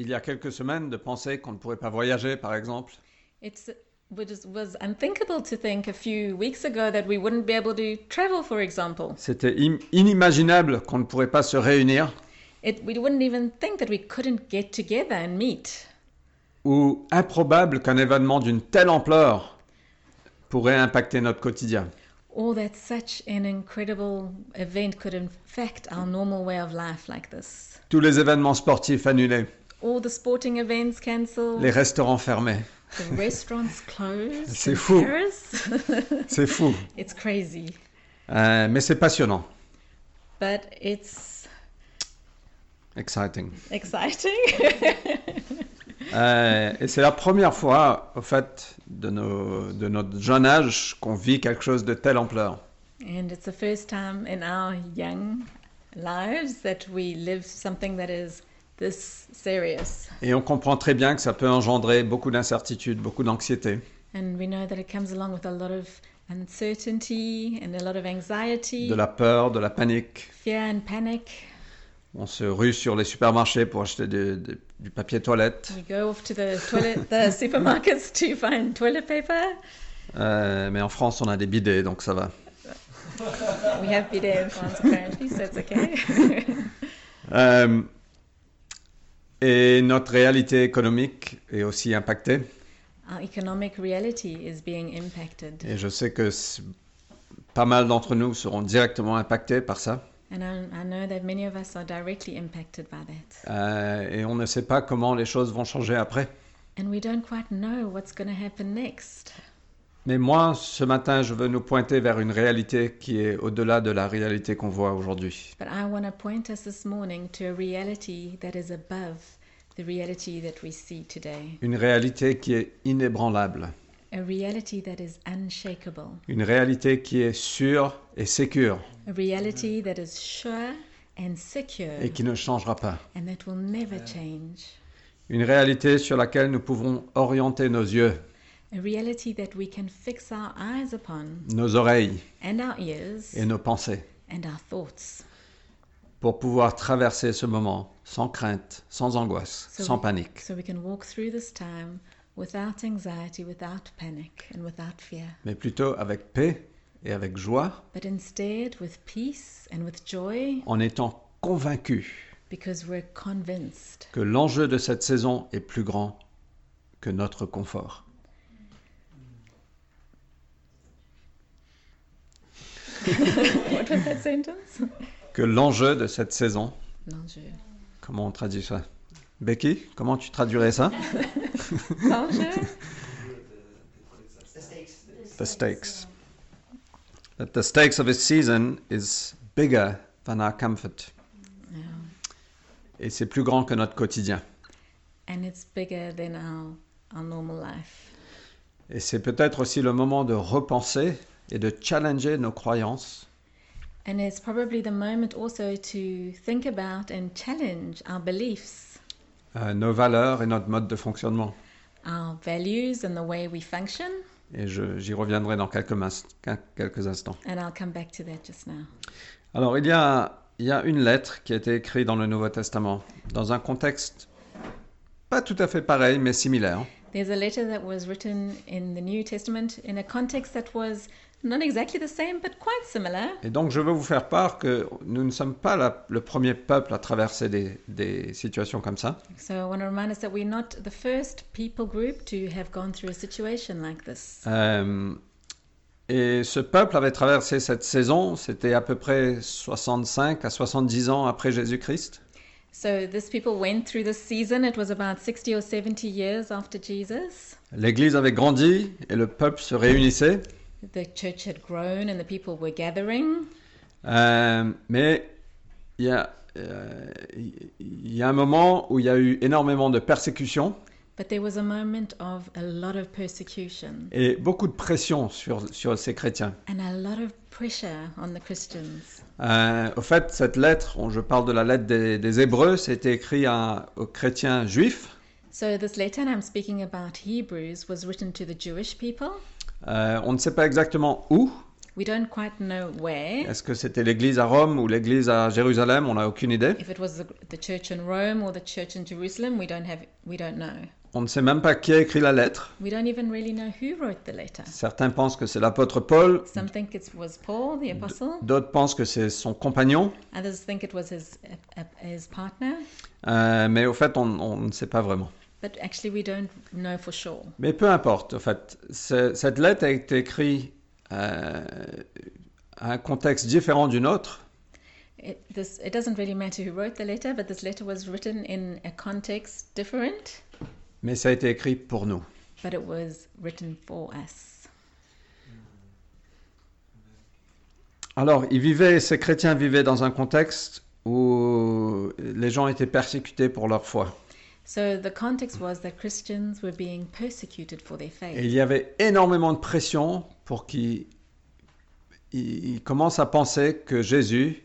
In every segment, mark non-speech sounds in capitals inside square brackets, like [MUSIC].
il y a quelques semaines de penser qu'on ne pourrait pas voyager, par exemple. It was, was unthinkable to think a few weeks ago that we wouldn't be able to travel, for example. C'était im- inimaginable qu'on ne pourrait pas se réunir It, we wouldn't even think that we couldn't get together and meet. ou improbable qu'un événement d'une telle ampleur pourrait impacter notre quotidien. Or that such an incredible event could affect our normal way of life like this. Tous les événements sportifs annulés, All the sporting events cancelled, les restaurants fermés. the restaurants closed. C'est fou. [LAUGHS] C'est fou. it's crazy. Euh, mais c'est passionnant. But it's Exciting. exciting. [LAUGHS] Euh, et c'est la première fois, au fait, de, nos, de notre jeune âge qu'on vit quelque chose de telle ampleur. and it's the first time in our young lives that we live something that is this serious. Et on comprend très bien que ça peut engendrer beaucoup d'incertitudes, beaucoup d'anxiété. And we know that it comes along with a lot of uncertainty and a lot of anxiety, De la peur, de la panique. fear and panic. On se rue sur les supermarchés pour acheter du, du- du papier toilette. We go off to the toilet, the [LAUGHS] supermarkets to find toilet paper. Euh, mais en France, on a des bidets, donc ça va. We have bidet in France apparently, so it's okay. Euh, et notre réalité économique est aussi impactée. Our economic reality is being impacted, Et je sais que pas mal d'entre nous seront directement impactés par ça. and I, I know that many of us are directly impacted by that. Euh, et on ne sait pas comment les choses vont changer après. And we don't quite know what's going to happen next. Mais moi, ce matin, je veux nous pointer vers une réalité qui est au-delà de la réalité qu'on voit aujourd'hui. But I want to point us this morning to a reality that is above the reality that we see today. Une réalité qui est inébranlable. A reality that is unshakable. Une réalité qui est sûre et sécure A reality that is sure and secure et qui ne changera pas. and that will never change. Une réalité sur laquelle nous pouvons orienter nos yeux, A reality that we can fix our eyes upon nos oreilles and our ears et nos pensées and our thoughts pour pouvoir traverser ce moment sans crainte, sans angoisse, So sans we- panique, so we can walk through this time without anxiety, without panic, and without fear. mais plutôt avec paix et avec joie, But instead with peace and with joy en étant convaincus because we're convinced que l'enjeu de cette saison est plus grand que notre confort. [LAUGHS] what was that sentence? Que l'enjeu de cette saison, Non, je... comment on traduit ça? Becky, comment tu traduirais ça? [LAUGHS] L'enjeu? The stakes. That the stakes of this season is bigger than our comfort. Yeah. Et c'est plus grand que notre quotidien. And it's bigger than our, our normal life. Et c'est peut-être aussi le moment de repenser et de challenger nos croyances And it's probably the moment also to think about and challenge our beliefs, euh, nos valeurs et notre mode de fonctionnement. our values, and the way we function. Et j'y reviendrai dans quelques, quelques instants. And I'll come back to that just now. Alors, il y, a, il y a une lettre qui a été écrite dans le Nouveau Testament, dans un contexte pas tout à fait pareil, mais similaire. There's a letter that was written in the New Testament in a context that was not exactly the same, but quite similar. Et donc, je veux vous faire part que nous ne sommes pas la- le premier peuple à traverser des, des situations comme ça. So I want to remind us that we're not the first people group to have gone through a situation like this. Euh, et ce peuple avait traversé cette saison, c'était à peu près 65 à 70 ans après Jésus-Christ. So this people went through this season. It was about 60 or 70 years after Jesus. L'Église avait grandi et le peuple se réunissait. The church had grown and the people were gathering? Euh, mais il y, a, euh, il y a un moment où il y a eu énormément de persécutions But there was a moment of a lot of persecution et beaucoup de pression sur, sur ces chrétiens. and a lot of pressure on the Christians. Euh, au fait, cette lettre, on- je parle de la lettre des, des Hébreux, c'était écrit à- aux chrétiens juifs. So this letter, I'm speaking about Hebrews, was written to the Jewish people. Euh, on ne sait pas exactement où, We don't quite know where. Est-ce que c'était l'église à Rome ou l'église à Jérusalem? On n'a aucune idée. If it was the, the church in Rome or the church in Jerusalem, we don't have we don't know. On ne sait même pas qui a écrit la lettre. We don't even really know who wrote the letter. Certains pensent que c'est l'apôtre Paul, Some think it was Paul, the apostle. d'autres pensent que c'est son compagnon, Others think it was his his partner. Euh, mais au fait, on, on ne sait pas vraiment. But actually, we don't know for sure. Mais peu importe, au fait, cette lettre a été écrite euh, à un contexte différent du nôtre, It, this, it doesn't really matter who wrote the letter, but this letter was written in a context different, mais ça a été écrit pour nous. but it was written for us. Alors, ils vivaient, ces chrétiens vivaient dans un contexte où les gens étaient persécutés pour leur foi. So the context was that Christians were being persecuted for their Et faith. il y avait énormément de pression pour qu'ils ils- ils commencent à penser que Jésus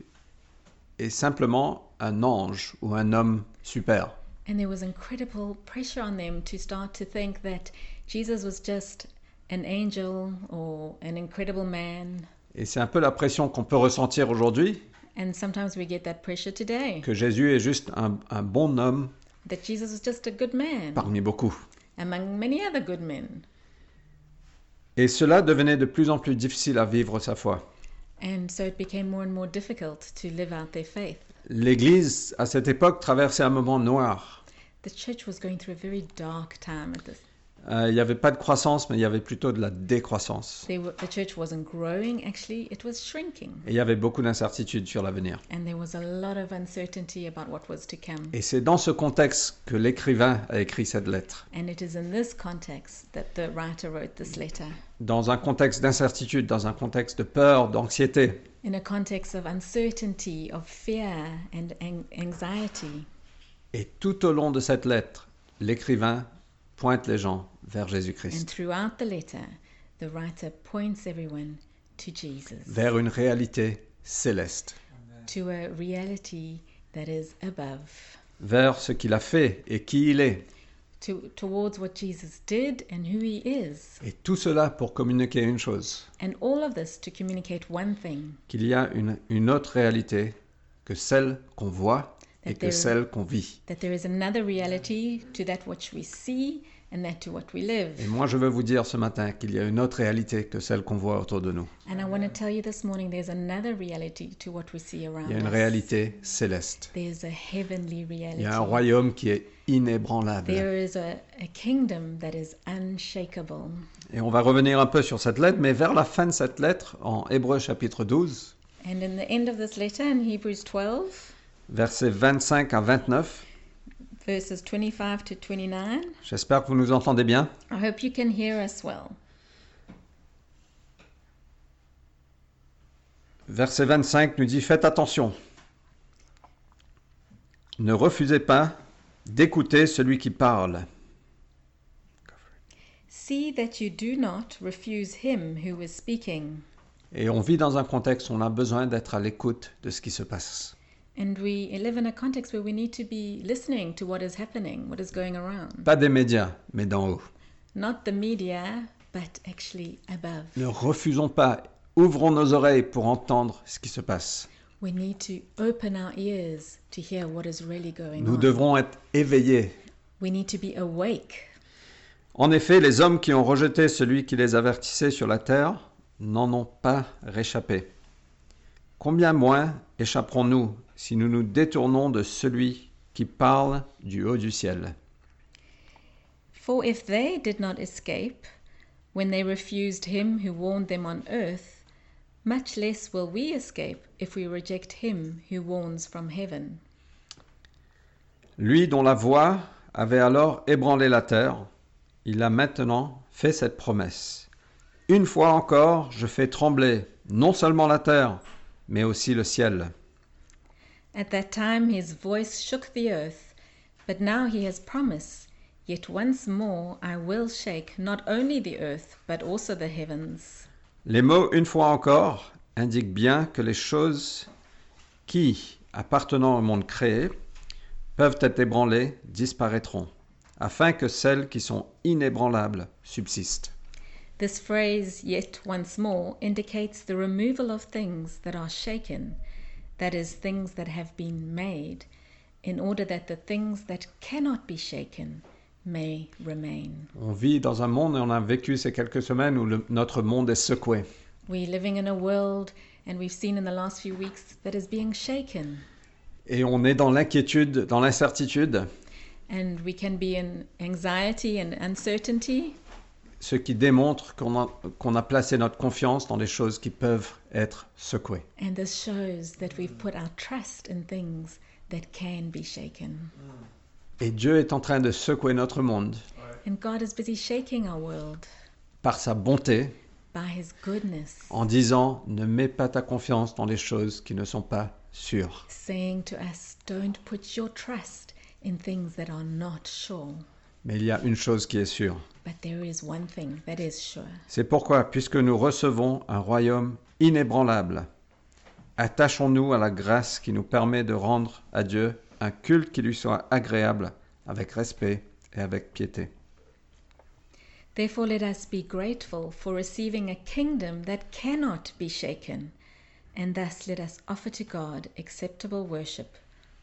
est simplement un ange ou un homme super. And there was incredible pressure on them to start to think that Jesus was just an angel or an incredible man. Et c'est un peu la pression qu'on peut ressentir aujourd'hui, And sometimes we get that pressure today que Jésus est juste un, un bon homme that Jesus was just a good man parmi beaucoup. among many other good men. Et cela devenait de plus en plus difficile à vivre sa foi. And so it became more and more difficult to live out their faith. L'Église, à cette époque, traversait un moment noir. The church was going through a very dark time at this. Euh, il n'y avait pas de croissance, mais il y avait plutôt de la décroissance. They were, the church wasn't growing, actually, it was shrinking. Et il y avait beaucoup d'incertitudes sur l'avenir. And there was a lot of uncertainty about what was to come. Et c'est dans ce contexte que l'écrivain a écrit cette lettre. And it is in this context that the writer wrote this letter. Dans un contexte d'incertitude, dans un contexte de peur, d'anxiété. In a context of uncertainty, of fear and an- anxiety. Et tout au long de cette lettre, l'écrivain pointe les gens vers And Jésus-Christ, throughout the letter, the writer points everyone to Jesus, vers une réalité céleste, to a reality that is above, vers ce qu'il a fait et qui il est. to, towards what Jesus did and who he is. Et tout cela pour communiquer une chose, And all of this to communicate one thing. Qu'il y a une, une autre réalité que celle qu'on voit et That que there- celle qu'on vit. that there is another reality to that which we see and that to what we live. Et moi, je veux vous dire ce matin qu'il y a une autre réalité que celle qu'on voit autour de nous. And I want to tell you this morning there's another reality to what we see around Il y a une réalité céleste. There's a heavenly Il y a un reality. royaume qui est inébranlable. There is a, a kingdom that is unshakable. Et on va revenir un peu sur cette lettre, mais vers la fin de cette lettre, en Hébreu chapitre 12, And in the end of this letter in Hebrews 12, versets 25 à 29, verses 25 to 29, j'espère que vous nous entendez bien. I hope you can hear us well. Verset 25 nous dit Faites attention. Ne refusez pas d'écouter celui qui parle. See that you do not refuse him who is speaking. Et on vit dans un contexte où on a besoin d'être à l'écoute de ce qui se passe. And we live in a context where we need to be listening to what is happening, what is going around. Pas des médias, mais d'en haut. Not the media, but actually above. Ne refusons pas, ouvrons nos oreilles pour entendre ce qui se passe. We need to open our ears to hear what is really going Nous on. devrons être éveillés. We need to be awake. En effet, les hommes qui ont rejeté celui qui les avertissait sur la terre n'en ont pas réchappé. Combien moins échapperons-nous si nous nous détournons de celui qui parle du haut du ciel For if they did not escape when they refused him who warned them on earth, much less will we escape if we reject him who warns from heaven. Lui dont la voix avait alors ébranlé la terre, il a maintenant fait cette promesse. Une fois encore, je fais trembler non seulement la terre, mais aussi le ciel. At that time his voice shook the earth, but now he has promised, Yet once more I will shake not only the earth, but also the heavens. Les mots une fois encore indiquent bien que les choses qui, appartenant au monde créé, peuvent être ébranlées disparaîtront, afin que celles qui sont inébranlables subsistent. This phrase, yet once more, indicates the removal of things that are shaken, that is, things that have been made, in order that the things that cannot be shaken may remain. On vit dans un monde et on a vécu ces quelques semaines où le- notre monde est secoué. We're living in a world, and we've seen in the last few weeks, that is being shaken. Et on est dans l'inquiétude, dans l'incertitude, And we can be in anxiety and uncertainty, ce qui démontre qu'on a, placé notre confiance dans des choses qui peuvent être secouées. and this shows that we've put our trust in things that can be shaken. Et Dieu est en train de secouer notre monde And God is busy shaking our world par sa bonté by His goodness, en disant ne mets pas ta confiance dans les choses qui ne sont pas sûres. saying to us, Don't put your trust in things that are not sure. Mais il y a une chose qui est sûre. But there is one thing that is sure. C'est pourquoi, puisque nous recevons un royaume inébranlable, attachons-nous à la grâce qui nous permet de rendre à Dieu un culte qui lui soit agréable, avec respect et avec piété. Therefore, let us be grateful for receiving a kingdom that cannot be shaken, and thus let us offer to God acceptable worship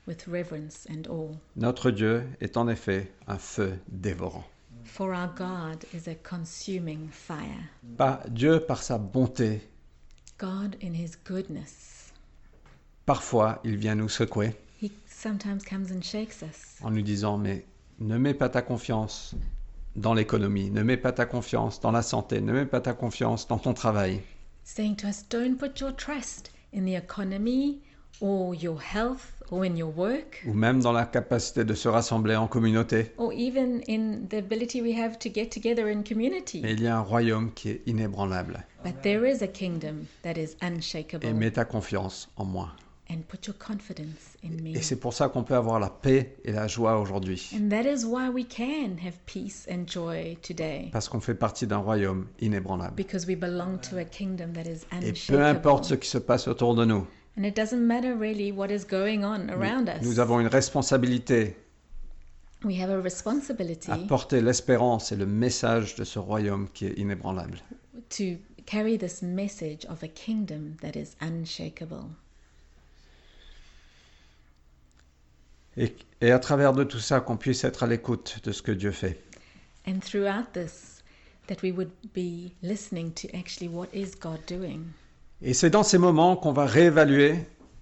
with reverence and awe. Notre Dieu est en effet un feu dévorant. For our God is a consuming fire. Pas Dieu par sa bonté, God, in His goodness, parfois il vient nous secouer He sometimes comes and shakes us, en nous disant mais ne mets pas ta confiance dans l'économie, ne mets pas ta confiance dans la santé, ne mets pas ta confiance dans ton travail. saying to us, Don't put your trust in the economy or your health or in your work ou même dans la capacité de se rassembler en communauté. or even in the ability we have to get together in community. Mais il y a un royaume qui est inébranlable. But there is a kingdom that is Et unshakable. mets ta confiance en moi. And put your confidence in me. Et c'est pour ça qu'on peut avoir la paix et la joie aujourd'hui. And that is why we can have peace and joy today. Parce qu'on fait partie d'un royaume inébranlable. Because we belong to a kingdom that is Et peu importe ce unshakable. qui se passe autour de nous, And it doesn't matter really what is going on around us. nous avons une responsabilité We have a responsibility à porter l'espérance et le message de ce royaume qui est inébranlable. to carry this message of a kingdom that is unshakable. Et, et à travers de tout ça, qu'on puisse être à l'écoute de ce que Dieu fait. And throughout this, that we would be listening to actually what is God doing. Et c'est dans ces moments qu'on va réévaluer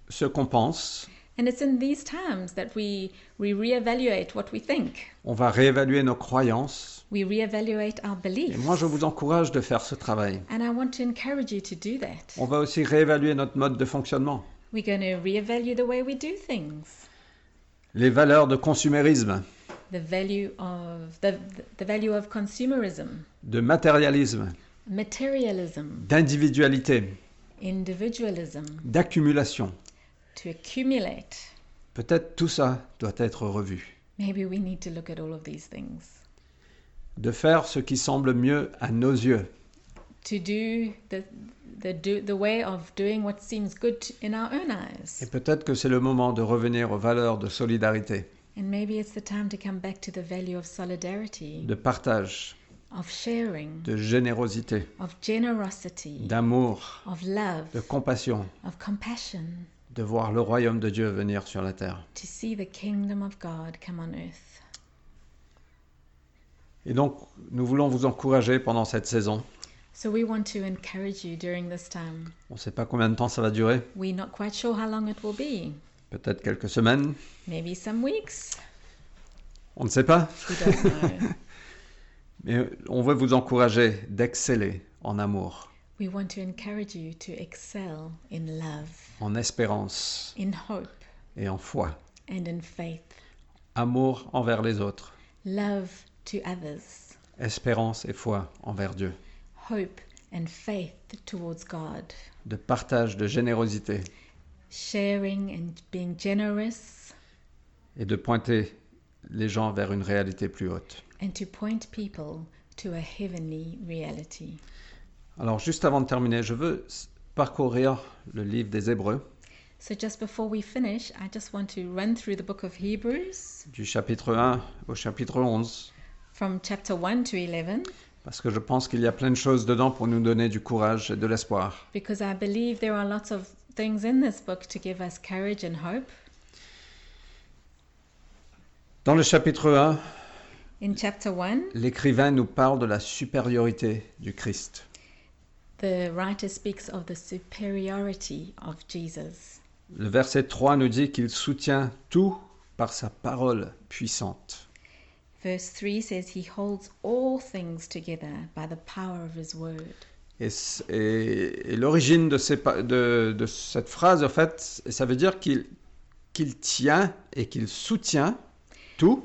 ce qu'on pense, And it's in these times that we, we reevaluate what we think. on va réévaluer nos croyances. We reevaluate our Et beliefs. moi, je vous encourage de faire ce travail. And I want to encourage you to do that. On va aussi réévaluer notre mode de fonctionnement, We're going to reevaluate the way we do things, les valeurs de consumérisme, the value of the, the value of consumerism, de matérialisme, materialism, d'individualité, d'accumulation. to accumulate. Peut-être tout ça doit être revu. Maybe we need to look at all of these things. De faire ce qui semble mieux à nos yeux, To do the the do the way of doing what seems good in our own eyes. Et peut-être que c'est le moment de revenir aux valeurs de solidarité, And maybe it's the time to come back to the value of solidarity, de partage, of sharing, de générosité, of generosity, d'amour, of love, de compassion, of compassion, de voir le royaume de Dieu venir sur la terre. to see the kingdom of God come on earth. Et donc, nous voulons vous encourager pendant cette saison. So we want to encourage you during this time. On ne sait pas combien de temps ça va durer, We're not quite sure how long it will be. peut-être quelques semaines, Maybe some weeks. on ne sait pas. We don't know. [LAUGHS] Mais on veut vous encourager d'exceller en amour, we want to encourage you to excel in love, en espérance in hope, et en foi. and in faith. Amour envers les autres, Love to others, espérance et foi envers Dieu. hope and faith towards God, De partage, de générosité sharing and being generous, et de pointer les gens vers une réalité plus haute. And to point people to a heavenly reality. Alors juste avant de terminer, je veux parcourir le livre des Hébreux So, just before we finish, I just want to run through the book of Hebrews du chapitre 1 au chapitre 11. from chapter 1 to 11. Parce que je pense qu'il y a plein de choses dedans pour nous donner du courage et de l'espoir. because I believe there are lots of things in this book to give us courage and hope. Dans le chapitre 1, In chapter 1, l'écrivain nous parle de la supériorité du Christ. the writer speaks of the superiority of Jesus. Le verset 3 nous dit qu'il soutient tout par sa parole puissante. Verse 3 says, He holds all things together by the power of His word. Et, c- et- et l'origine de, ces pa- de- de cette phrase, en fait, ça veut dire qu'il qu'il tient et qu'il soutient tout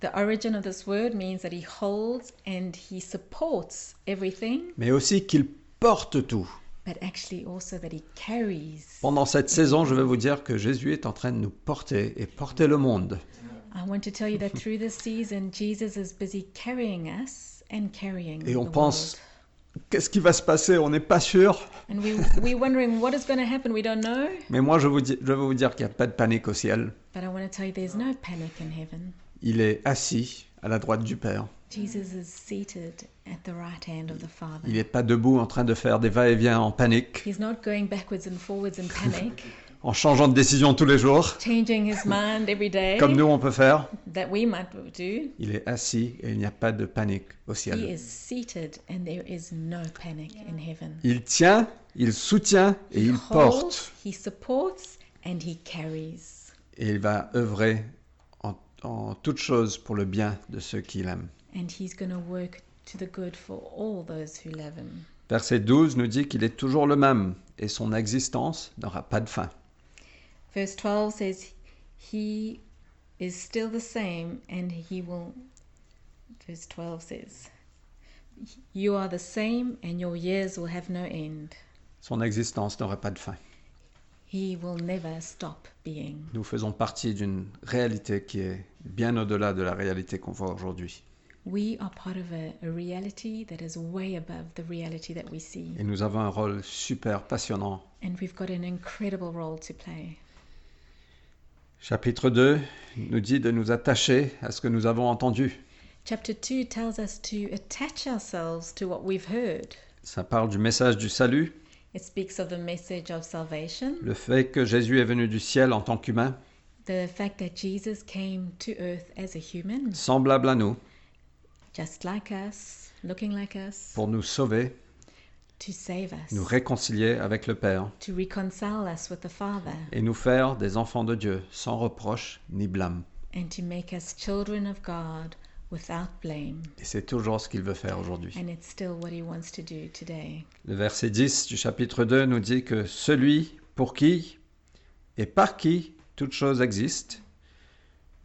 The origin of this word means that He holds and He supports everything, mais aussi qu'il porte tout. but actually also that He carries. Pendant cette saison, je vais vous dire que Jésus est en train de nous porter et porter le monde. I want to tell you that through this season, Jesus is busy carrying us and carrying Et on the pense, world. qu'est-ce qui va se passer? On n'est pas sûr. And we, wondering what is going to happen? We don't know. Mais moi, je, vous dis- je veux vous dire qu'il n'y a pas de panique au ciel. But I want to tell you there's no panic in heaven. Il est assis à la droite du Père. Il n'est pas debout en train de faire des va-et-vient en panique, He's not going backwards and forwards in panic, [LAUGHS] en changeant de décision tous les jours, changing his mind every day comme nous on peut faire. that we might do. Il est assis et il n'y a pas de panique au He ciel. is seated and there is no panic in heaven. Il tient, il soutient et He il porte. he supports, and he carries. Et il va œuvrer en, toutes choses pour le bien de ceux qui l'aiment. And he's going to work to the good for all those who love him. Verset 12 nous dit qu'il est toujours le même et son existence n'aura pas de fin. Verse 12 says, He is still the same and he will. Verse 12 says, You are the same and your years will have no end. Son existence n'aura pas de fin. He will never stop being. Nous faisons partie d'une réalité qui est bien au-delà de la réalité qu'on voit aujourd'hui. We are part of a, a reality that is way above the reality that we see. Et nous avons un rôle super passionnant. And we've got an incredible role to play. Chapitre 2 nous dit de nous attacher à ce que nous avons entendu. Chapter 2 tells us to attach ourselves to what we've heard. Ça parle du message du salut, It speaks of the message of salvation, le fait que Jésus est venu du ciel en tant qu'humain, the fact that Jesus came to earth as a human, semblable à nous, just like us, looking like us, pour nous sauver, to save us, nous réconcilier avec le Père. To reconcile us with the Father, et nous faire des enfants de Dieu sans reproche ni blâme. and to make us children of God without blame. Et c'est toujours ce qu'il veut faire aujourd'hui. And it's still what He wants to do today. Le verset 10 du chapitre 2 nous dit que celui pour qui et par qui toute chose existe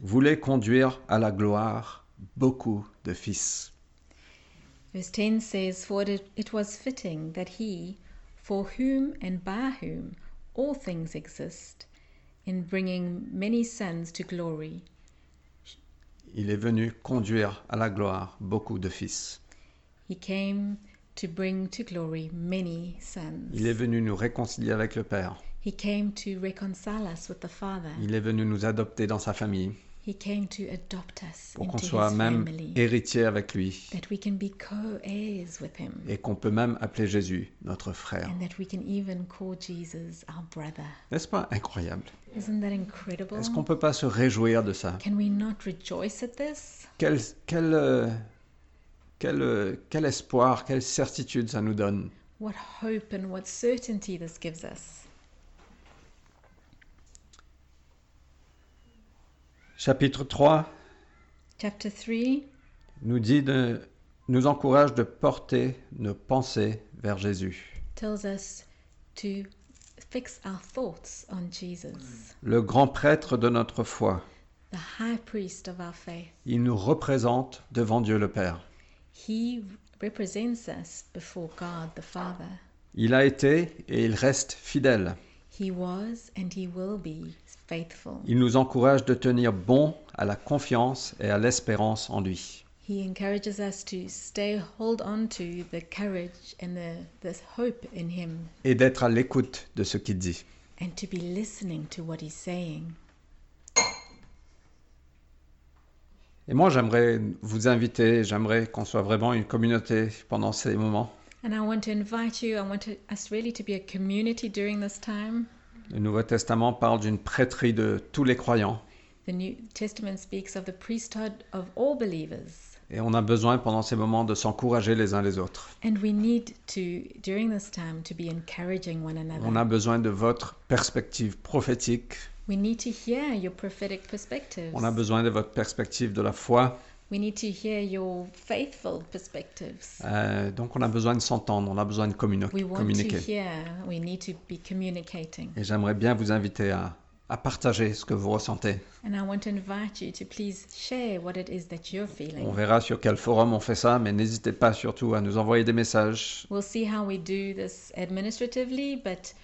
voulait conduire à la gloire beaucoup de fils. Verse 10 says, For it, it was fitting that He, for whom and by whom all things exist, in bringing many sons to glory, Il est venu conduire à la gloire beaucoup de fils. He came to bring to glory many sons. Il est venu nous réconcilier avec le Père. He came to reconcile us with the Father. Il est venu nous adopter dans sa famille He came to adopt us pour qu'on into soit His même family, héritier avec lui that we can be co-heirs with Him, et qu'on peut même appeler Jésus notre frère. and that we can even call Jesus our brother. N'est-ce pas incroyable? Isn't that incredible? Est-ce qu'on ne peut pas se réjouir de ça? Can we not rejoice at this? quel, quel, euh, quel, euh, quel espoir, quelle certitude ça nous donne. What hope and what certainty this gives us. Chapitre 3 Chapter 3 nous dit de, nous encourage de porter nos pensées vers Jésus, tells us to fix our thoughts on Jesus, le grand prêtre de notre foi. the high priest of our faith. Il nous représente devant Dieu le Père. He represents us before God the Father. Il a été et il reste fidèle. He was and he will be faithful. Il nous encourage de tenir bon à la confiance et à l'espérance en lui. He encourages us to stay, hold on to the courage and the, the hope in him et d'être à l'écoute de ce qu'il dit. and to be listening to what he's saying. Et moi, j'aimerais vous inviter, j'aimerais qu'on soit vraiment une communauté pendant ces moments. And I want to invite you, I want to, us really to be a community during this time. Le Nouveau Testament parle d'une prêtrise de tous les croyants. The New Testament speaks of the priesthood of all believers. Et on a besoin pendant ces moments de s'encourager les uns les autres. And we need to, during this time, to be encouraging one another. On a besoin de votre perspective prophétique. We need to hear your prophetic perspectives. On a besoin de votre perspective de la foi. We need to hear your faithful perspectives. Euh, donc on a besoin de s'entendre, on a besoin de We want to communiquer. hear, we need to be communicating. Et j'aimerais bien vous inviter à, à partager ce que vous ressentez. And I want to invite you to please share what it is that you're On feeling. verra sur quel forum on fait ça, mais n'hésitez pas surtout à nous envoyer des messages. We'll see how we do this administratively, but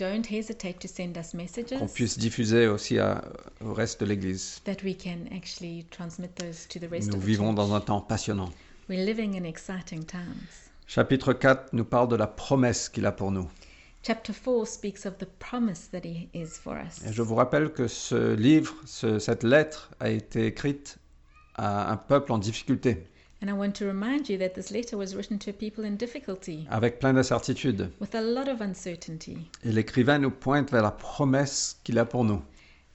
don't hesitate to send us qu'on messages puisse diffuser aussi à- au reste de l'Église. that we can actually transmit those to the rest Nous of the vivons church. dans un temps passionnant. We're living in exciting times. Chapitre 4 nous parle de la promesse qu'il a pour nous. Chapter 4 speaks of the promise that He is for us. Et je vous rappelle que ce livre, ce- cette lettre a été écrite à un peuple en difficulté, And I want to remind you that this letter was written to a people in difficulty avec plein d'incertitudes. with a lot of uncertainty. Et l'écrivain nous pointe vers la promesse qu'il a pour nous,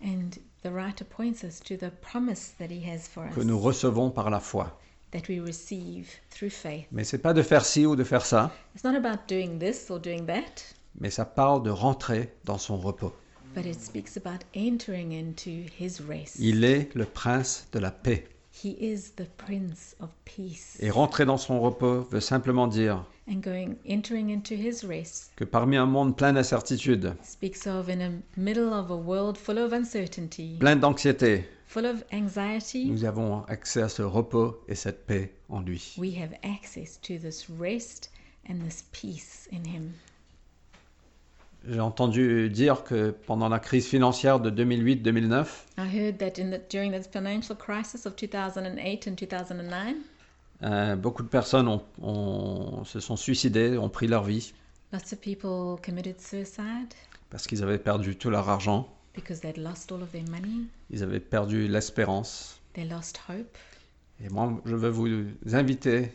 And the writer points us to the promise that He has for que us, nous recevons par la foi. that we receive through faith. Mais c'est pas de faire ci ou de faire ça, It's not about doing this or doing that, mais ça parle de rentrer dans son repos. but it speaks about entering into His rest. Il est le prince de la paix. He is the Prince of Peace. Et rentrer dans son repos veut simplement dire And going entering into His rest que parmi un monde plein d'incertitudes, speaks of in the middle of a world full of uncertainty, plein d'anxiété, full of anxiety, nous avons accès à ce repos et cette paix en lui. we have access to this rest and this peace in Him. J'ai entendu dire que pendant la crise financière de 2008-2009, I heard that in the, during the financial crisis of 2008 and 2009, euh, beaucoup de personnes ont- ont- se sont suicidées, ont pris leur vie lots of people committed suicide parce qu'ils avaient perdu tout leur argent, because they'd lost all of their money, ils avaient perdu l'espérance. they lost hope. Et moi, je veux vous inviter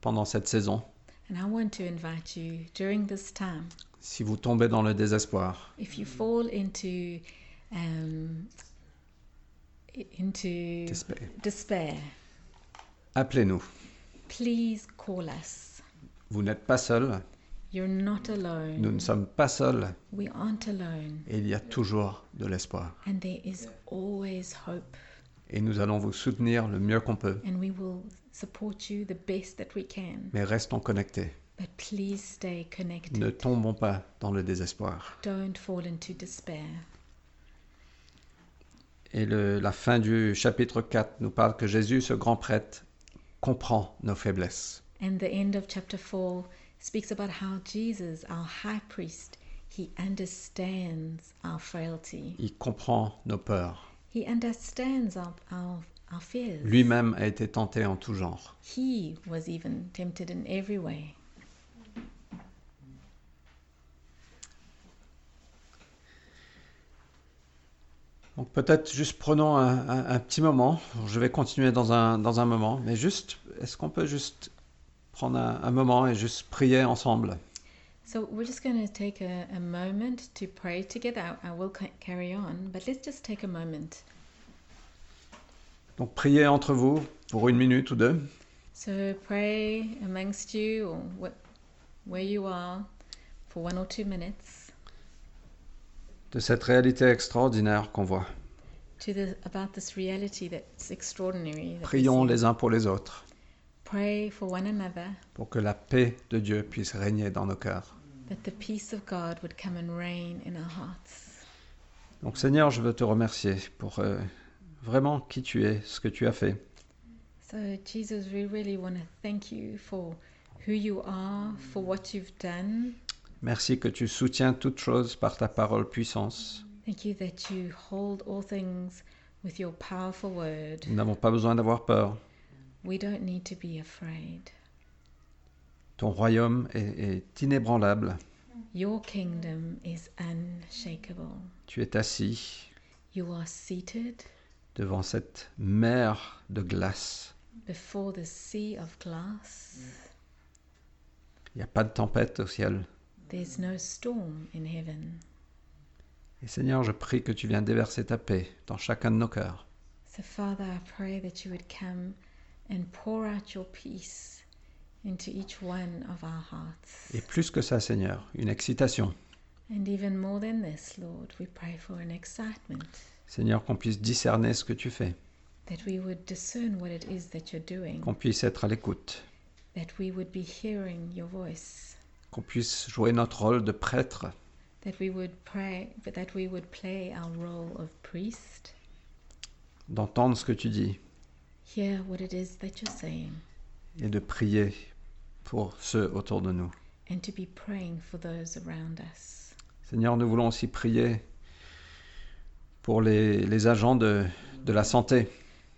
pendant cette saison, And I want to invite you during this time, si vous tombez dans le désespoir, if you fall into um, into despair, appelez-nous. please call us. Vous n'êtes pas seul, You're not alone. nous ne sommes pas seuls, We aren't alone, et il y a toujours de l'espoir. and there is always hope. Et nous allons vous soutenir le mieux qu'on peut, And we will support you the best that we can. mais restons connectés. But please stay connected. Ne tombons pas dans le désespoir. Don't fall into despair. Et le- la fin du chapitre 4 nous parle que Jésus, ce grand prêtre, comprend nos faiblesses. And the end of chapter 4 speaks about how Jesus, our high priest, he understands our frailty. Il comprend nos peurs. He understands our, our, our fears. Lui-même a été tenté en tout genre. He was even tempted in every way. Donc peut-être juste prenons un, un- un petit moment. Je vais continuer dans un, dans un moment, mais juste, est-ce qu'on peut juste prendre un, un moment et juste prier ensemble? So we're just going to take a, a moment to pray together. I, I will ca- carry on, but let's just take a moment. Donc priez entre vous pour une minute ou deux. So pray amongst you or wh- where you are for one or two minutes de cette réalité extraordinaire qu'on voit. to the, about this reality that's extraordinary. that we Prions les uns pour les autres Pray for one another pour que la paix de Dieu puisse régner dans nos cœurs. that the peace of God would come and reign in our hearts. Donc Seigneur, je veux te remercier pour euh, vraiment qui tu es, ce que tu as fait. So, Jesus, we really want to thank you for who you are, for what you've done. Merci que tu soutiens toutes choses par ta parole puissance. Thank you that you hold all things with your powerful word. Nous n'avons pas besoin d'avoir peur. We don't need to be afraid. Ton royaume est, est inébranlable. Your kingdom is unshakable. Tu es assis You are seated devant cette mer de glace. before the sea of glass. Il n'y a pas de tempête au ciel. There's no storm in heaven. Et Seigneur, je prie que tu viennes déverser ta paix dans chacun de nos cœurs. So, Father, I pray that you would come and pour out your peace into each one of our hearts. Et plus que ça, Seigneur, une excitation. And even more than this, Lord, we pray for an excitement Seigneur, qu'on puisse discerner ce que tu fais, qu'on puisse être à l'écoute, that we would be hearing your voice, qu'on puisse jouer notre rôle de prêtre, that we would pray, but that we would play our role of priest, d'entendre ce que tu dis. Hear what it is that you're saying, et de prier pour ceux autour de nous. and to be praying for those around us. Seigneur, nous voulons aussi prier pour les, les agents de, de la santé,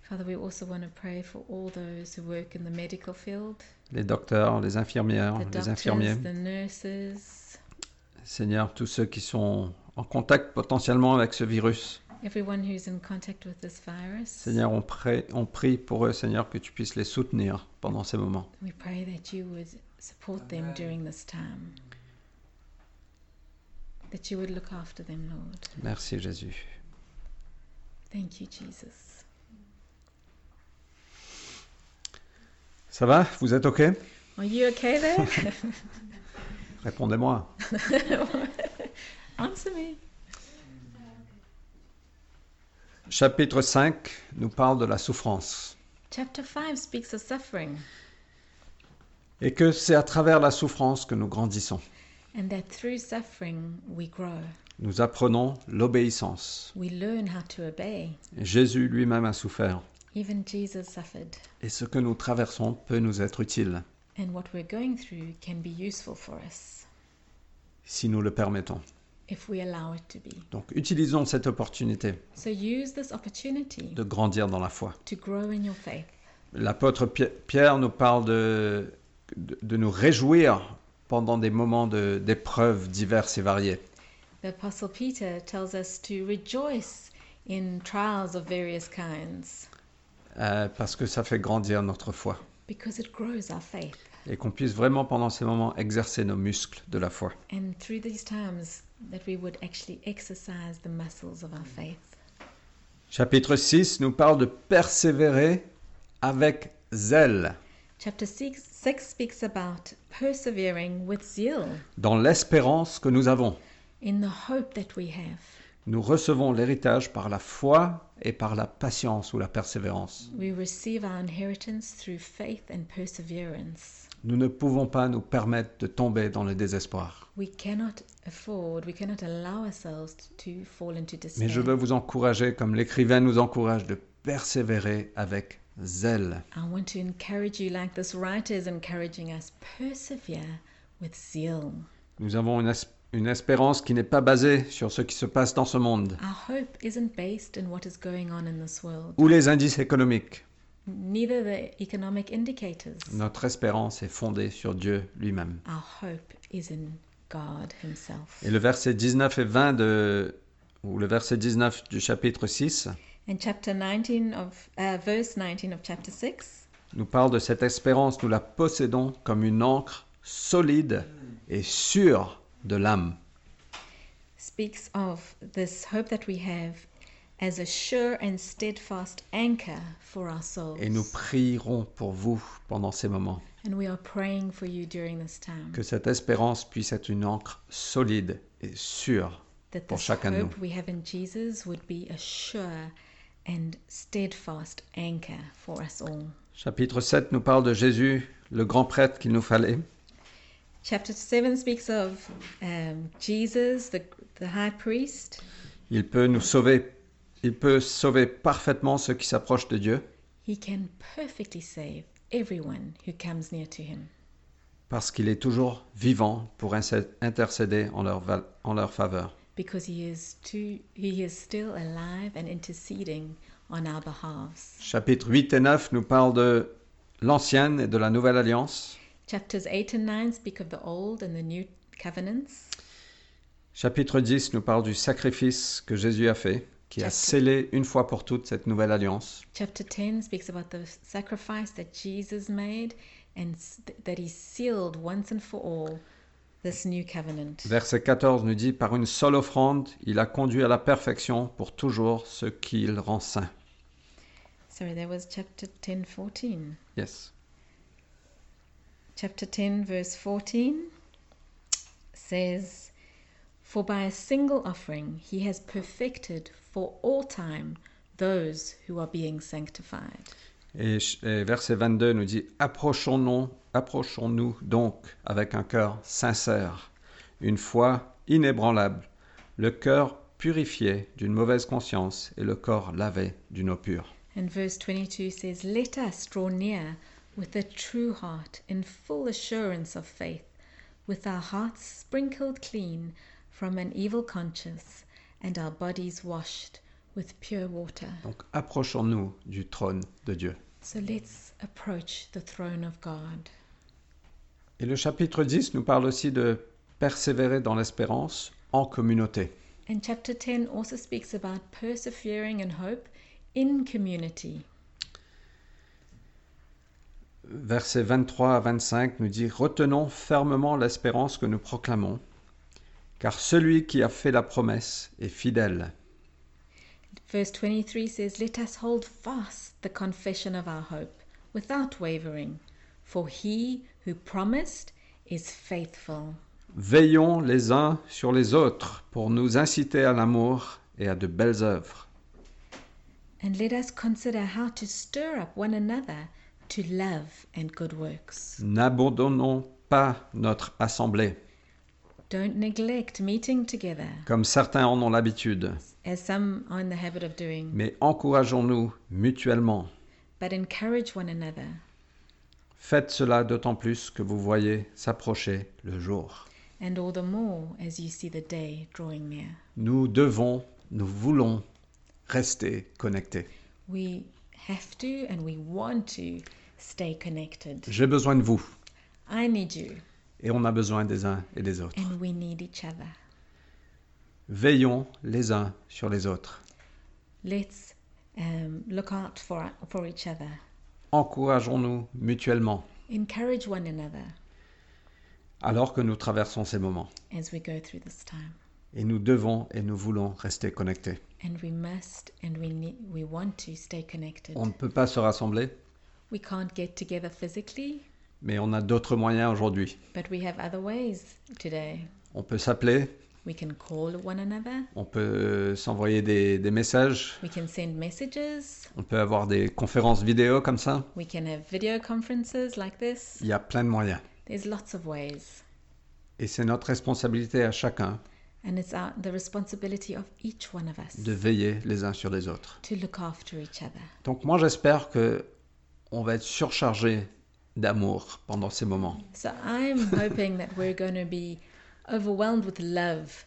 Father, we also want to pray for all those who work in the medical field, les docteurs, les infirmières, the les infirmiers. the nurses, Seigneur, tous ceux qui sont en contact potentiellement avec ce virus. everyone who's in contact with this virus. Seigneur, on prie, on prie pour eux, Seigneur, que tu puisses les soutenir pendant ces moments. We pray that you would support them during this time. That you would look after them, Lord. Merci Jésus. Thank you, Jesus. Ça va? Vous êtes OK? Are you okay there? [LAUGHS] Répondez-moi. [LAUGHS] Answer me. Chapitre 5 nous parle de la souffrance. Chapter 5 speaks of suffering, Et que c'est à travers la souffrance que nous grandissons. and that through suffering we grow. Nous apprenons l'obéissance. We learn how to obey. Jésus lui-même a souffert. Even Jesus suffered. Et ce que nous traversons peut nous être utile And what we're going through can be useful for us si nous le permettons. if we allow it to be. Donc utilisons cette opportunité So use this opportunity de grandir dans la foi. to grow in your faith. L'apôtre Pi- Pierre nous parle de, de, de nous réjouir pendant des moments de- d'épreuves diverses et variées. The Apostle Peter tells us to rejoice in trials of various kinds euh, parce que ça fait grandir notre foi. because it grows our faith. Et qu'on puisse vraiment pendant ces moments exercer nos muscles de la foi. And through these times, that we would actually exercise the muscles of our faith. Chapitre 6 nous parle de persévérer avec zèle Chapter 6, 6 speaks about persevering with zeal dans l'espérance que nous avons. In the hope that we have. Nous recevons l'héritage par la foi et par la patience ou la persévérance. We receive our inheritance through faith and perseverance. Nous ne pouvons pas nous permettre de tomber dans le désespoir. We cannot afford, we cannot allow ourselves to fall into despair. Mais je veux vous encourager, comme l'écrivain nous encourage, de persévérer avec zèle. I want to encourage you, like this writer is encouraging us, persevere with zeal. Nous avons une, une espérance qui n'est pas basée sur ce qui se passe dans ce monde Our hope isn't based in what is going on in this world, ou les indices économiques. neither the economic indicators. Notre espérance est fondée sur Dieu lui-même. Our hope is in God Himself. Et le verset 19 et 20 de, ou le verset 19 du chapitre 6 In chapter 19 of uh, verse 19 of chapter 6, nous parle de cette espérance. Nous la possédons comme une encre solide et sûre de l'âme. speaks of this hope that we have as a sure and steadfast anchor for our souls. Et nous prierons pour vous pendant ces moments. And we are praying for you during this time. Que cette espérance puisse être une encre solide et sûre. that pour chacun de hope we have in Jesus would be a sure and steadfast anchor for us all. Chapitre 7 nous parle de Jésus, le grand prêtre qu'il nous fallait. Chapter 7 speaks of um, Jesus, the, the high priest. Il peut nous sauver. Il peut sauver parfaitement ceux qui s'approchent de Dieu He can perfectly save everyone who comes near to him parce qu'il est toujours vivant pour intercéder en leur, en leur faveur. because he is, too, he is still alive and interceding on our behalves. Chapitres 8 et 9 nous parlent de l'ancienne et de la nouvelle alliance. Chapters 8 and 9 speak of the old and the new covenants. Chapitre 10 nous parle du sacrifice que Jésus a fait qui a Chapter- scellé une fois pour toutes cette nouvelle alliance. Chapter 10 speaks about the sacrifice that Jesus made and s- that he sealed once and for all this new covenant. Verset 14 nous dit, par une seule offrande, il a conduit à la perfection pour toujours ce qu'il rend saint. Sorry, that was chapter 10, 14. Yes. Chapter 10, verse 14 says, For by a single offering he has perfected for all time those who are being sanctified. Et, verset 22 nous dit, approchons-nous, approchons-nous donc avec un cœur sincère, une foi inébranlable, le cœur purifié d'une mauvaise conscience et le corps lavé d'une eau pure. And verse 22 says, Let us draw near with a true heart in full assurance of faith, with our hearts sprinkled clean from an evil conscience and our bodies washed with pure water. Donc approchons-nous du trône de Dieu. So let's approach the throne of God. Et le chapitre 10 nous parle aussi de persévérer dans l'espérance en communauté. And chapter 10 also speaks about persevering in hope in community. Versets 23 à 25 nous dit Retenons fermement l'espérance que nous proclamons, car celui qui a fait la promesse est fidèle. Verse 23 says, Let us hold fast the confession of our hope without wavering, for he who promised is faithful. Veillons les uns sur les autres pour nous inciter à l'amour et à de belles œuvres. And let us consider how to stir up one another to love and good works. N'abandonnons pas notre assemblée, Don't neglect meeting together, comme certains en ont l'habitude, as some are in the habit of doing, mais encourageons-nous mutuellement. but encourage one another. Faites cela d'autant plus que vous voyez s'approcher le jour. and all the more as you see the day drawing near. Nous devons, nous voulons rester connectés. We have to and we want to stay connected. J'ai besoin de vous I need you et on a besoin des uns et des autres. and we need each other. Veillons les uns sur les autres. Let's um, look out for, for each other. Encourageons-nous mutuellement Encourage one another alors que nous traversons ces moments. as we go through this time. Et nous devons et nous voulons rester connectés. And we must and we need, we want to stay connected. On ne peut pas se rassembler, We can't get together physically, mais on a d'autres moyens aujourd'hui. but we have other ways today. On peut s'appeler, We can call one another. on peut s'envoyer des, des messages, We can send messages. on peut avoir des conférences vidéo comme ça. We can have video conferences like this. Il y a plein de moyens. There's lots of ways. Et c'est notre responsabilité à chacun And it's our, the responsibility of each one of us de veiller les uns sur les autres. to look after each other. Donc moi j'espère que on va être surchargé d'amour pendant ces moments. So I'm hoping that we're going to be overwhelmed with love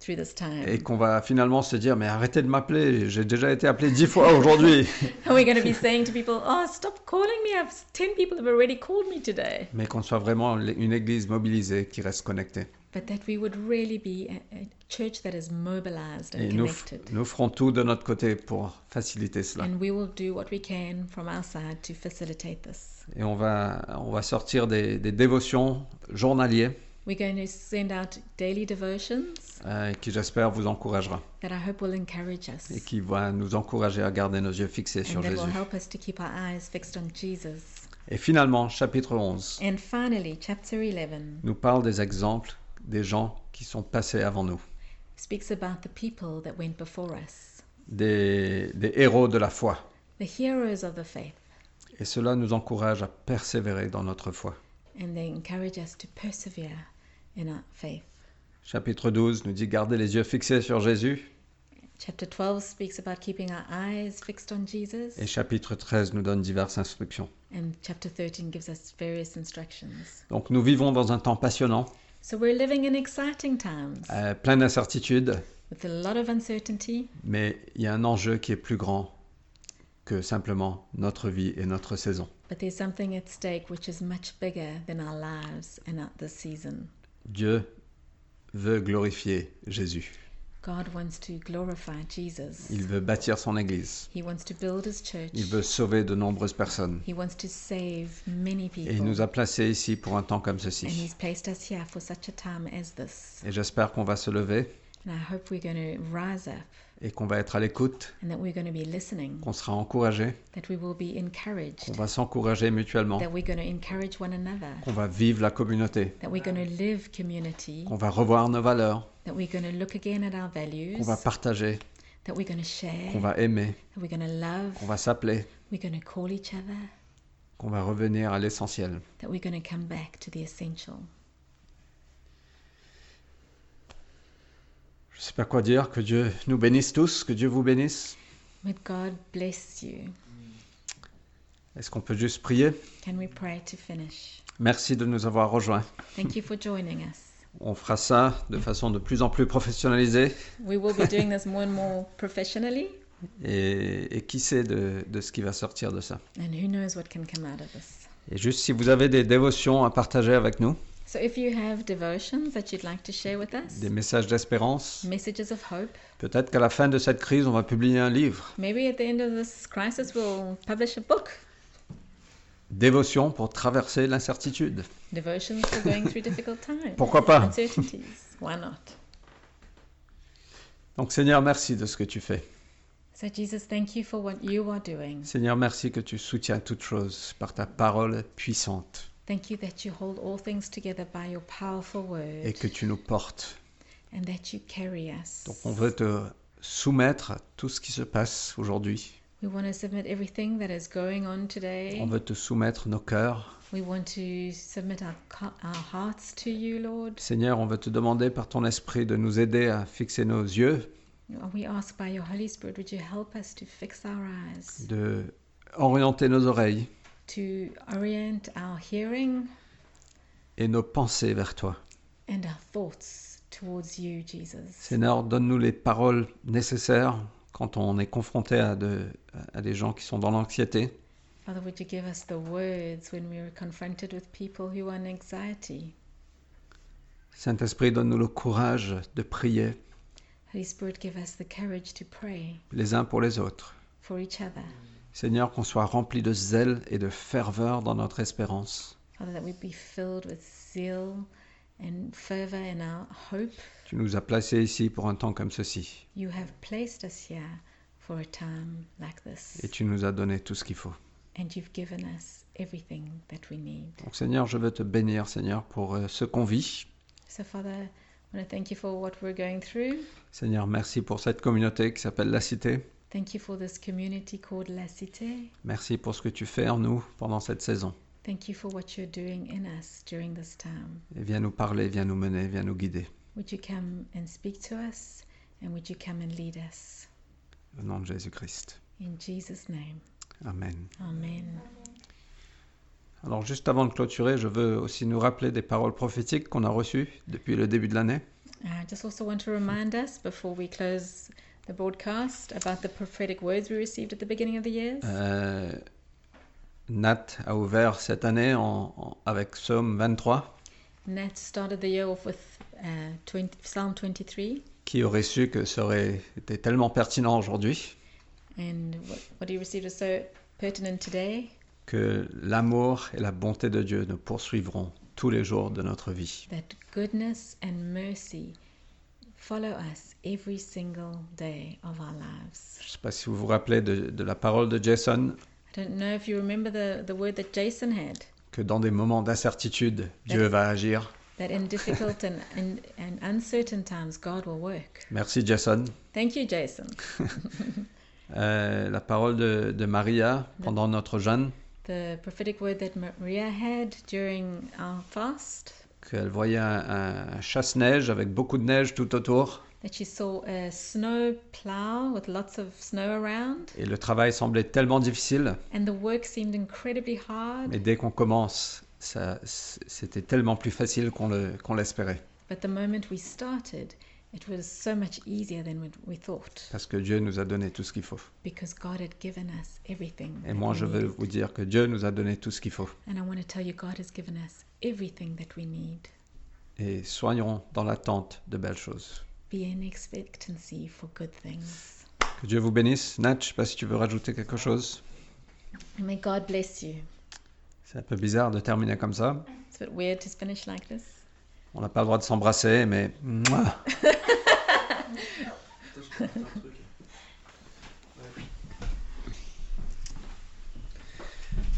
through this time. Et qu'on va finalement se dire mais arrêtez de m'appeler, j'ai déjà été appelé dix fois aujourd'hui. And we're going to be saying to people, oh, stop calling me. I've, 10 people have already called me today. Mais qu'on soit vraiment une église mobilisée qui reste connectée. But that we would really be a, a church that is mobilized and Et nous, connected. nous ferons tout de notre côté pour faciliter cela. And we will do what we can from our side to facilitate this. Et on va, on va sortir des, des dévotions journaliers We're going to send out daily devotions euh, qui j'espère vous encouragera that I hope will encourage us. et qui va nous encourager à garder nos yeux fixés and sur that Jésus. will help us to keep our eyes fixed on Jesus. Et finalement, chapitre 11 And finally, chapter 11 nous parle des exemples des gens qui sont passés avant nous, speaks about the people that went before us, des, des héros de la foi. the heroes of the faith, Et cela nous encourage à persévérer dans notre foi. and they encourage us to persevere in our faith. Chapitre 12 nous dit garder les yeux fixés sur Jésus. Chapter 12 speaks about keeping our eyes fixed on Jesus, Et chapitre 13 nous donne diverses instructions. and chapter 13 gives us various instructions. Donc nous vivons dans un temps passionnant, So we're living in exciting times euh, plein d'incertitudes, with a lot of uncertainty, mais il y a un enjeu qui est plus grand que simplement notre vie et notre saison. but there's something at stake which is much bigger than our lives and season. Dieu veut glorifier Jésus. God wants to glorify Jesus. Il veut bâtir son Église. He wants to build his church. Il veut sauver de nombreuses personnes. He wants to save many Et il people. nous a placés ici pour un temps comme And ceci. he's placed us here for such a time as this. Et j'espère qu'on va se lever And I hope we're going to rise up et qu'on va être à l'écoute, qu'on sera encouragé, qu'on va s'encourager mutuellement, qu'on va vivre la communauté, qu'on va revoir nos valeurs, qu'on va partager, qu'on va aimer, qu'on va s'appeler, qu'on va revenir à l'essentiel. that we're going to come back to the essential. Je sais pas quoi dire, que Dieu nous bénisse tous, que Dieu vous bénisse. May God bless you. Est-ce qu'on peut juste prier? Can we pray to finish? Merci de nous avoir rejoints. Thank you for joining us. On fera ça de façon de plus en plus professionnalisée We will be doing this more and more professionally, et, et qui sait de, de ce qui va sortir de ça? and who knows what can come out of this? Et juste si vous avez des dévotions à partager avec nous, So, if you have devotions that you'd like to share with us, des messages d'espérance, messages of hope, peut-être qu'à la fin de cette crise, on va publier un livre. maybe at the end of this crisis we'll publish a book. Dévotion pour traverser l'incertitude. Devotions for going through difficult times. Pourquoi pas? Uncertainties. Why not? Donc Seigneur, merci de ce que tu fais. So, Jesus, thank you for what you are doing. Seigneur, merci que tu soutiens toutes choses par ta parole puissante Thank you that you hold all things together by your powerful et que tu nous portes. and that you carry us. Donc on veut te soumettre à tout ce qui se passe aujourd'hui. We want to submit everything that is going on today. On veut te soumettre nos cœurs. We want to submit our, hearts to you, Lord. Seigneur, on veut te demander par ton esprit de nous aider à fixer nos yeux, We ask by your Holy Spirit, would you help us to fix our eyes, de orienter nos oreilles to orient our hearing et nos pensées vers toi. and our thoughts towards you, Jesus. Seigneur, donne-nous les paroles nécessaires quand on est confronté à, de- à des gens qui sont dans l'anxiété. Father, would you give us the words when we are confronted with people who are in anxiety? Saint-Esprit, donne-nous le courage de prier Holy Spirit, give us the courage to pray les uns pour les autres. for each other. Seigneur, qu'on soit rempli de zèle et de ferveur dans notre espérance. Father, that we be filled with zeal and fervor in our hope. Tu nous as placés ici pour un temps comme ceci You have placed us here for a time like this, et tu nous as donné tout ce qu'il faut. and you've given us everything that we need. Donc Seigneur, je veux te bénir, Seigneur, pour euh, ce qu'on vit. So, Father, I want to thank you for what we're going through. Seigneur, merci pour cette communauté qui s'appelle La Cité. Thank you for this community called La Cité. Merci pour ce que tu fais en nous pendant cette saison. Thank you for what you're doing in us during this time. Et viens nous parler, viens nous mener, viens nous guider. Would you come and speak to us, and would you come and lead us? Au nom de Jésus-Christ. In Jesus' name, Amen. Amen. Alors juste avant de clôturer, je veux aussi nous rappeler des paroles prophétiques qu'on a reçues depuis le début de l'année. I just also want to remind us before we close the broadcast about the prophetic words we received at the beginning of the year? Euh, Nat a ouvert cette année en- en- avec Psaume 23. Nat started the year off with uh, 20, Psalm 23, Qui aurait su que ça aurait été tellement pertinent aujourd'hui and what, what he received is so pertinent today que l'amour et la bonté de Dieu nous poursuivront tous les jours de notre vie. that goodness and mercy follow us every single day of our lives. Je ne sais pas si vous vous rappelez de, de la parole de Jason, I don't know if you remember the, the word that Jason had que dans des moments d'incertitude, Dieu va agir. that in difficult and, and, and uncertain times, God will work. Merci Jason. Thank you, Jason. [LAUGHS] Euh, la parole de, de Maria pendant notre jeûne, The prophetic word that Maria had during our fast qu'elle voyait un, un chasse-neige avec beaucoup de neige tout autour, that she saw a snow plow with lots of snow around, et le travail semblait tellement difficile, and the work seemed incredibly hard. mais dès qu'on commence, ça- c'était tellement plus facile qu'on le- qu'on l'espérait, But the moment we started, it was so much easier than we thought parce que Dieu nous a donné tout ce qu'il faut. because God had given us everything. Et moi, je veux vous dire que Dieu nous a donné tout ce qu'il faut. And I want to tell you, God has given us everything that we need. Et soyons dans l'attente de belles choses. be in expectancy for good things. Que Dieu vous bénisse. Nat, je sais pas si tu veux rajouter quelque chose. May God bless you. C'est un peu bizarre de terminer comme ça. It's a bit weird to finish like this. On n'a pas le droit de s'embrasser, mais... [LAUGHS] [LAUGHS]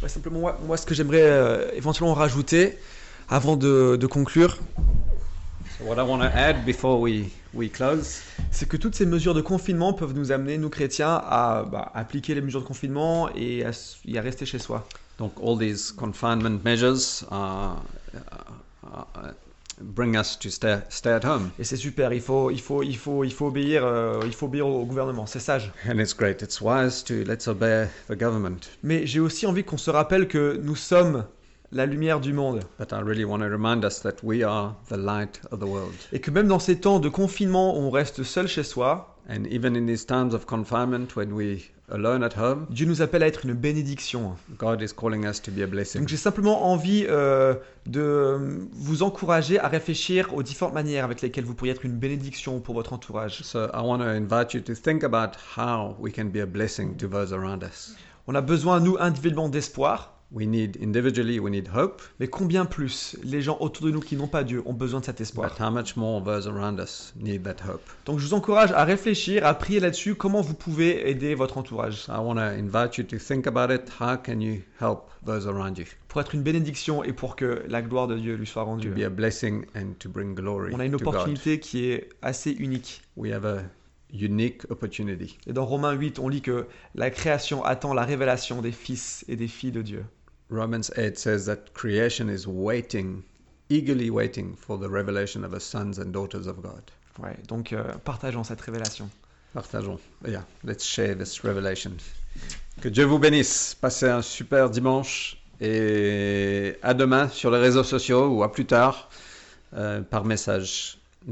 Ouais, simplement, moi, moi, ce que j'aimerais euh, éventuellement rajouter avant de, de conclure, c'est que toutes ces mesures de confinement peuvent nous amener, nous chrétiens, à bah, appliquer les mesures de confinement et à, s- et à rester chez soi. Donc, all these confinement measures uh, uh, uh, bring us to stay, stay at home. Et c'est super, il faut, il faut, il faut, il faut obéir, euh, il faut obéir au gouvernement, c'est sage. And it's great. It's wise to let's obey the government. Mais j'ai aussi envie qu'on se rappelle que nous sommes la lumière du monde. But I really want to remind us that we are the light of the world. Et que même dans ces temps de confinement où on reste seul chez soi, And even in these times of confinement, when we alone at home, Dieu nous appelle à être une bénédiction. God is calling us to be a blessing. Donc j'ai simplement envie euh, de vous encourager à réfléchir aux différentes manières avec lesquelles vous pourriez être une bénédiction pour votre entourage. So I want to invite you to think about how we can be a blessing to those around us. On a besoin, nous, individuellement, d'espoir, We need individually, we need hope, mais combien plus les gens autour de nous qui n'ont pas Dieu ont besoin de cet espoir? but how much more those around us need that hope? Donc je vous encourage à réfléchir, à prier là-dessus, comment vous pouvez aider votre entourage? So I want to invite you to think about it. How can you help those around you? Pour être une bénédiction et pour que la gloire de Dieu lui soit to rendue. be a blessing and to bring glory On a une to God? opportunité qui est assez unique. We have a unique opportunity. Et dans Romains 8, on lit que la création attend la révélation des fils et des filles de Dieu. Romans 8 says that creation is waiting, eagerly waiting for the revelation of the sons and daughters of God. Ouais, donc euh, partageons cette révélation. Partageons. Yeah, let's share this revelation. Que Dieu vous bénisse. Passez un super dimanche et à demain sur les réseaux sociaux ou à plus tard euh, par message.